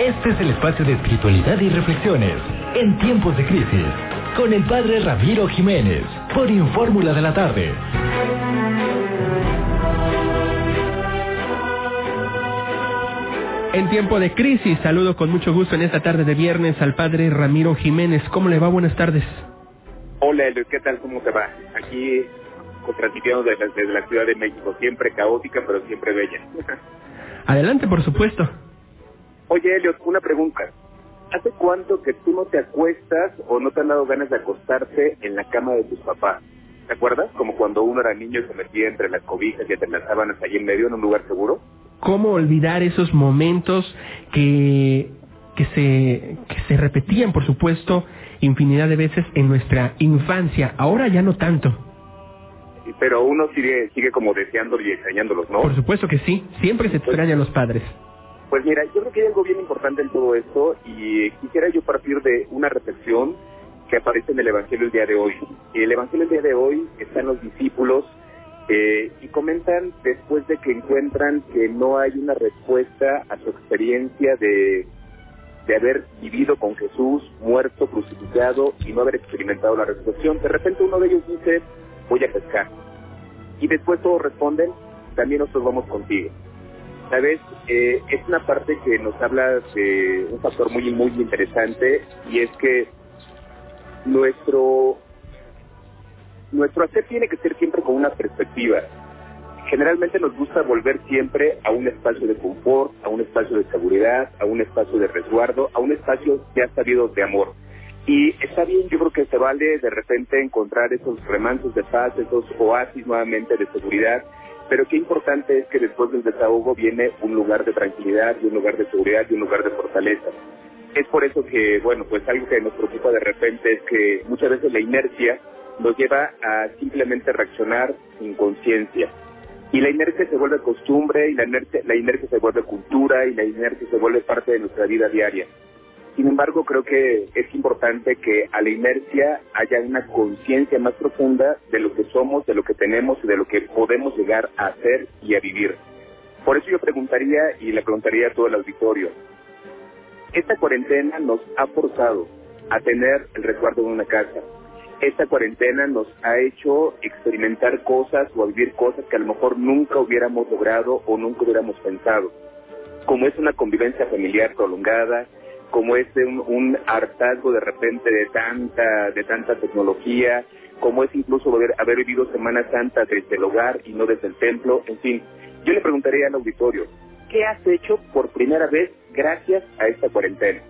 Este es el espacio de espiritualidad y reflexiones en tiempos de crisis con el padre Ramiro Jiménez por Infórmula de la Tarde. En tiempo de crisis, saludo con mucho gusto en esta tarde de viernes al padre Ramiro Jiménez. ¿Cómo le va? Buenas tardes. Hola, ¿qué tal? ¿Cómo te va? Aquí transmitiendo desde, desde la Ciudad de México, siempre caótica, pero siempre bella. Adelante, por supuesto. Oye, Elliot, una pregunta. ¿Hace cuánto que tú no te acuestas o no te han dado ganas de acostarte en la cama de tus papás? ¿Te acuerdas? Como cuando uno era niño y se metía entre las cobijas y entre las sábanas allí en medio en un lugar seguro. ¿Cómo olvidar esos momentos que, que, se, que se repetían, por supuesto, infinidad de veces en nuestra infancia? Ahora ya no tanto. Pero uno sigue, sigue como deseándolos y extrañándolos, ¿no? Por supuesto que sí. Siempre se extrañan los padres. Pues mira, yo creo que hay algo bien importante en todo esto y quisiera yo partir de una reflexión que aparece en el Evangelio el día de hoy. El Evangelio el día de hoy están los discípulos eh, y comentan después de que encuentran que no hay una respuesta a su experiencia de, de haber vivido con Jesús, muerto, crucificado y no haber experimentado la resurrección. De repente uno de ellos dice, voy a pescar. Y después todos responden, también nosotros vamos contigo. ¿Sabes? Eh, es una parte que nos habla de un factor muy, muy interesante y es que nuestro, nuestro hacer tiene que ser siempre con una perspectiva. Generalmente nos gusta volver siempre a un espacio de confort, a un espacio de seguridad, a un espacio de resguardo, a un espacio ya sabido de amor. Y está bien, yo creo que se vale de repente encontrar esos remansos de paz, esos oasis nuevamente de seguridad, pero qué importante es que después del desahogo viene un lugar de tranquilidad y un lugar de seguridad y un lugar de fortaleza. Es por eso que, bueno, pues algo que nos preocupa de repente es que muchas veces la inercia nos lleva a simplemente reaccionar sin conciencia. Y la inercia se vuelve costumbre y la inercia, la inercia se vuelve cultura y la inercia se vuelve parte de nuestra vida diaria. Sin embargo, creo que es importante que a la inercia haya una conciencia más profunda de lo que somos, de lo que tenemos y de lo que podemos llegar a hacer y a vivir. Por eso yo preguntaría y le preguntaría a todo el auditorio, esta cuarentena nos ha forzado a tener el resguardo de una casa. Esta cuarentena nos ha hecho experimentar cosas o vivir cosas que a lo mejor nunca hubiéramos logrado o nunca hubiéramos pensado, como es una convivencia familiar prolongada, como es un, un, hartazgo de repente de tanta, de tanta tecnología, como es incluso haber, haber vivido Semana Santa desde el hogar y no desde el templo, en fin. Yo le preguntaría al auditorio, ¿qué has hecho por primera vez gracias a esta cuarentena?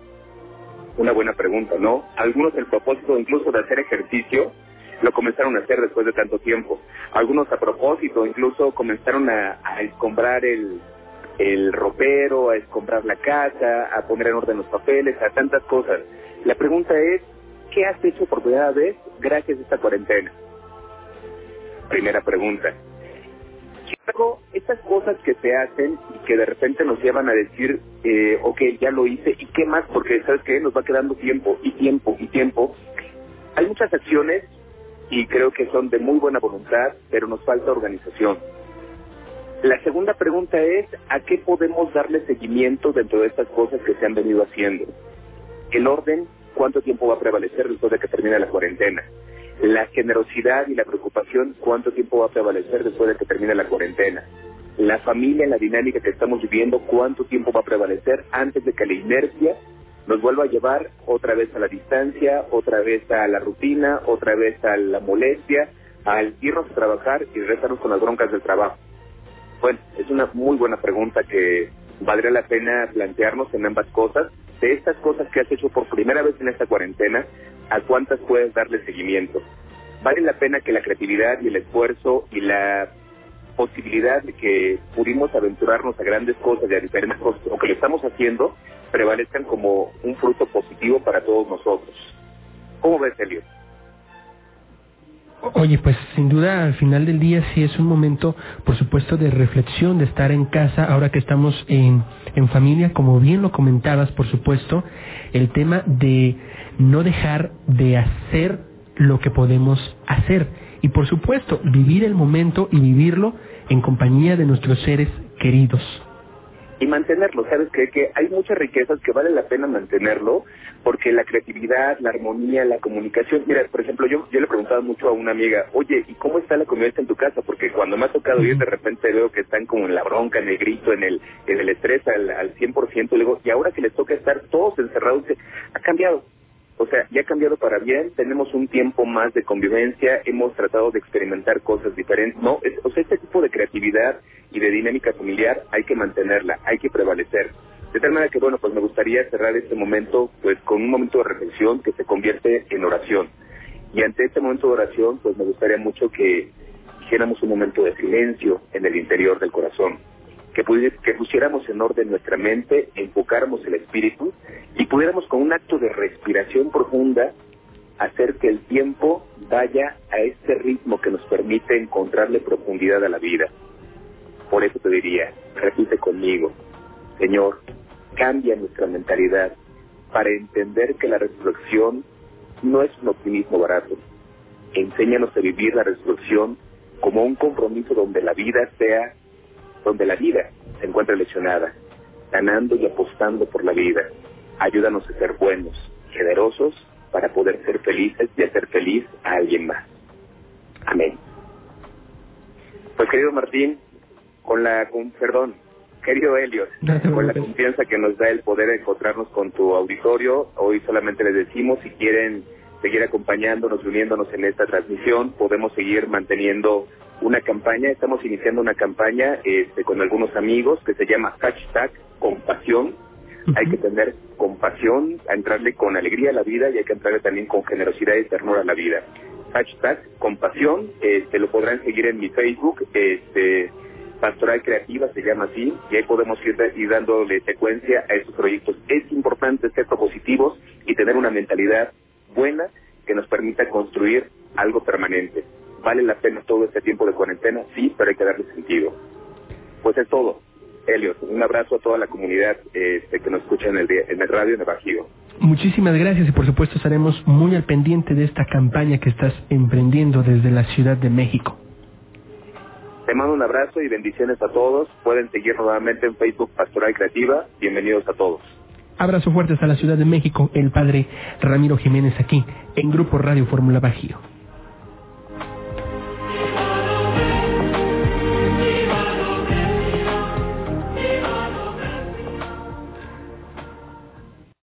Una buena pregunta, ¿no? Algunos el propósito incluso de hacer ejercicio lo comenzaron a hacer después de tanto tiempo. Algunos a propósito incluso comenzaron a, a escombrar el, el ropero, a escombrar la casa, a poner en orden los papeles, a tantas cosas. La pregunta es, ¿qué has hecho por primera vez gracias a esta cuarentena? Primera pregunta. Estas cosas que se hacen y que de repente nos llevan a decir, eh, ok, ya lo hice, ¿y qué más? Porque, ¿sabes qué? Nos va quedando tiempo y tiempo y tiempo. Hay muchas acciones y creo que son de muy buena voluntad, pero nos falta organización. La segunda pregunta es, ¿a qué podemos darle seguimiento dentro de estas cosas que se han venido haciendo? El orden, ¿cuánto tiempo va a prevalecer después de que termine la cuarentena? La generosidad y la preocupación, ¿cuánto tiempo va a prevalecer después de que termine la cuarentena? La familia, la dinámica que estamos viviendo, ¿cuánto tiempo va a prevalecer antes de que la inercia nos vuelva a llevar otra vez a la distancia, otra vez a la rutina, otra vez a la molestia, al irnos a trabajar y regresarnos con las broncas del trabajo? Bueno, es una muy buena pregunta que valdría la pena plantearnos en ambas cosas. De estas cosas que has hecho por primera vez en esta cuarentena, ¿a cuántas puedes darle seguimiento? Vale la pena que la creatividad y el esfuerzo y la posibilidad de que pudimos aventurarnos a grandes cosas y a diferentes cosas, o que lo estamos haciendo, prevalezcan como un fruto positivo para todos nosotros. ¿Cómo ves, Elio? Oye, pues sin duda al final del día sí es un momento, por supuesto, de reflexión, de estar en casa, ahora que estamos en, en familia, como bien lo comentabas, por supuesto, el tema de no dejar de hacer lo que podemos hacer y, por supuesto, vivir el momento y vivirlo en compañía de nuestros seres queridos. Y mantenerlo. ¿Sabes qué? Que hay muchas riquezas que vale la pena mantenerlo porque la creatividad, la armonía, la comunicación. Mira, por ejemplo, yo, yo le preguntaba mucho a una amiga, oye, ¿y cómo está la convivencia en tu casa? Porque cuando me ha tocado ir, de repente veo que están como en la bronca, en el grito, en el, en el estrés al, al 100%. Le digo, y ahora que les toca estar todos encerrados, ha cambiado. O sea, ya ha cambiado para bien, tenemos un tiempo más de convivencia, hemos tratado de experimentar cosas diferentes. No, o sea, este tipo de creatividad y de dinámica familiar hay que mantenerla, hay que prevalecer. De tal manera que, bueno, pues me gustaría cerrar este momento pues con un momento de reflexión que se convierte en oración. Y ante este momento de oración, pues me gustaría mucho que hiciéramos un momento de silencio en el interior del corazón que, que pusiéramos en orden nuestra mente, enfocáramos el espíritu y pudiéramos con un acto de respiración profunda hacer que el tiempo vaya a este ritmo que nos permite encontrarle profundidad a la vida. Por eso te diría, repite conmigo, Señor, cambia nuestra mentalidad para entender que la resurrección no es un optimismo barato. Enséñanos a vivir la resurrección como un compromiso donde la vida sea donde la vida se encuentra lesionada, ganando y apostando por la vida. Ayúdanos a ser buenos, generosos, para poder ser felices y hacer feliz a alguien más. Amén. Pues querido Martín, con la, con, perdón, querido Helios, con la confianza que nos da el poder encontrarnos con tu auditorio, hoy solamente les decimos si quieren seguir acompañándonos, uniéndonos en esta transmisión, podemos seguir manteniendo una campaña, estamos iniciando una campaña este, con algunos amigos que se llama hashtag compasión. Hay que tener compasión, a entrarle con alegría a la vida y hay que entrarle también con generosidad y ternura a la vida. Hashtag compasión, este, lo podrán seguir en mi Facebook, este, Pastoral Creativa se llama así, y ahí podemos ir, ir dándole secuencia a estos proyectos. Es importante ser propositivos y tener una mentalidad buena que nos permita construir algo permanente. ¿Vale la pena todo este tiempo de cuarentena? Sí, pero hay que darle sentido. Pues es todo. Helios, un abrazo a toda la comunidad este, que nos escucha en el, en el radio en el Bajío. Muchísimas gracias y por supuesto estaremos muy al pendiente de esta campaña que estás emprendiendo desde la Ciudad de México. Te mando un abrazo y bendiciones a todos. Pueden seguir nuevamente en Facebook Pastoral Creativa. Bienvenidos a todos. Abrazo fuerte hasta la Ciudad de México, el padre Ramiro Jiménez aquí, en Grupo Radio Fórmula Bajío.